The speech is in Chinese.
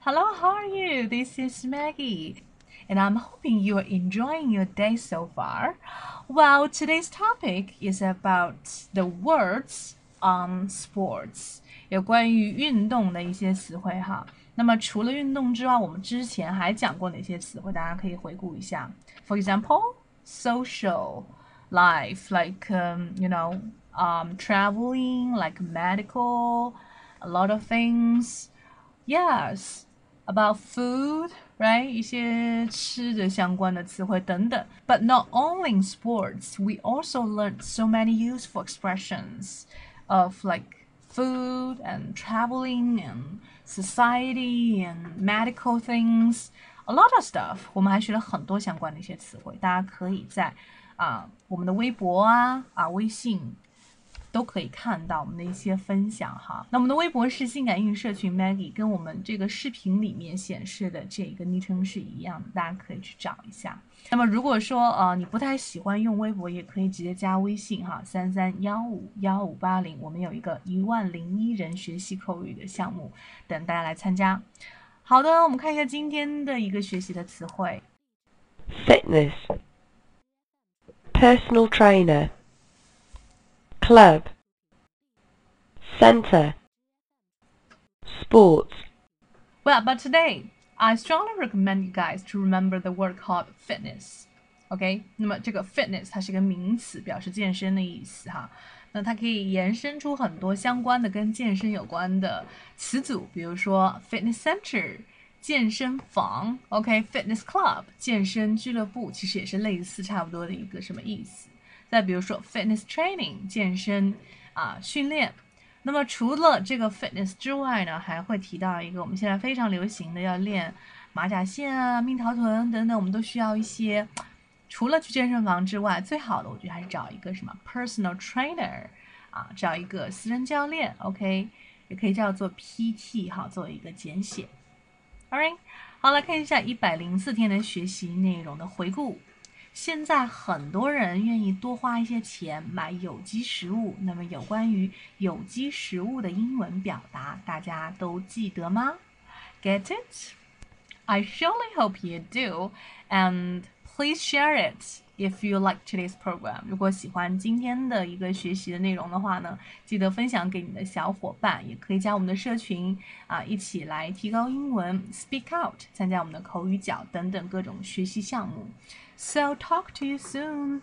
Hello, how are you? This is Maggie, and I'm hoping you are enjoying your day so far. Well, today's topic is about the words on sports，有关于运动的一些词汇哈。那么除了运动之外，我们之前还讲过哪些词汇？大家可以回顾一下。For example, social life, like um, you know, um, traveling, like medical, a lot of things. Yes, about food, right? 一些吃的相关的词汇等等。But not only in sports, we also learned so many useful expressions of like food and traveling and society and medical things. A lot of stuff，我们还学了很多相关的一些词汇，大家可以在啊我们的微博啊啊微信 都可以看到我们的一些分享哈。那我们的微博是性感英语社群 Maggie，跟我们这个视频里面显示的这个昵称是一样的，大家可以去找一下。那么如果说呃你不太喜欢用微博，也可以直接加微信哈，三三幺五幺五八零，我们有一个一万零一人学习口语的项目，等大家来参加。好的，我们看一下今天的一个学习的词汇，fitness。personal trainer, club, center, sports. Well, but today I strongly recommend you guys to remember the word called fitness. OK，那么这个 fitness 它是一个名词，表示健身的意思哈。那它可以延伸出很多相关的跟健身有关的词组，比如说 fitness center。健身房，OK，fitness club，健身俱乐部，其实也是类似差不多的一个什么意思？ 再比如说 fitness training，健身啊训练。那么除了这个 fitness 之外呢，还会提到一个我们现在非常流行的，要练马甲线啊、蜜桃臀等等，我们都需要一些。除了去健身房之外，最好的我觉得还是找一个什么 personal trainer 啊，找一个私人教练，OK，也可以叫做 PT 哈，作为一个简写。Alright，好，来看一下一百零四天的学习内容的回顾。现在很多人愿意多花一些钱买有机食物，那么有关于有机食物的英文表达，大家都记得吗？Get it? I surely hope you do, and please share it. If you like today's program，如果喜欢今天的一个学习的内容的话呢，记得分享给你的小伙伴，也可以加我们的社群啊，一起来提高英文，speak out，参加我们的口语角等等各种学习项目。So talk to you soon.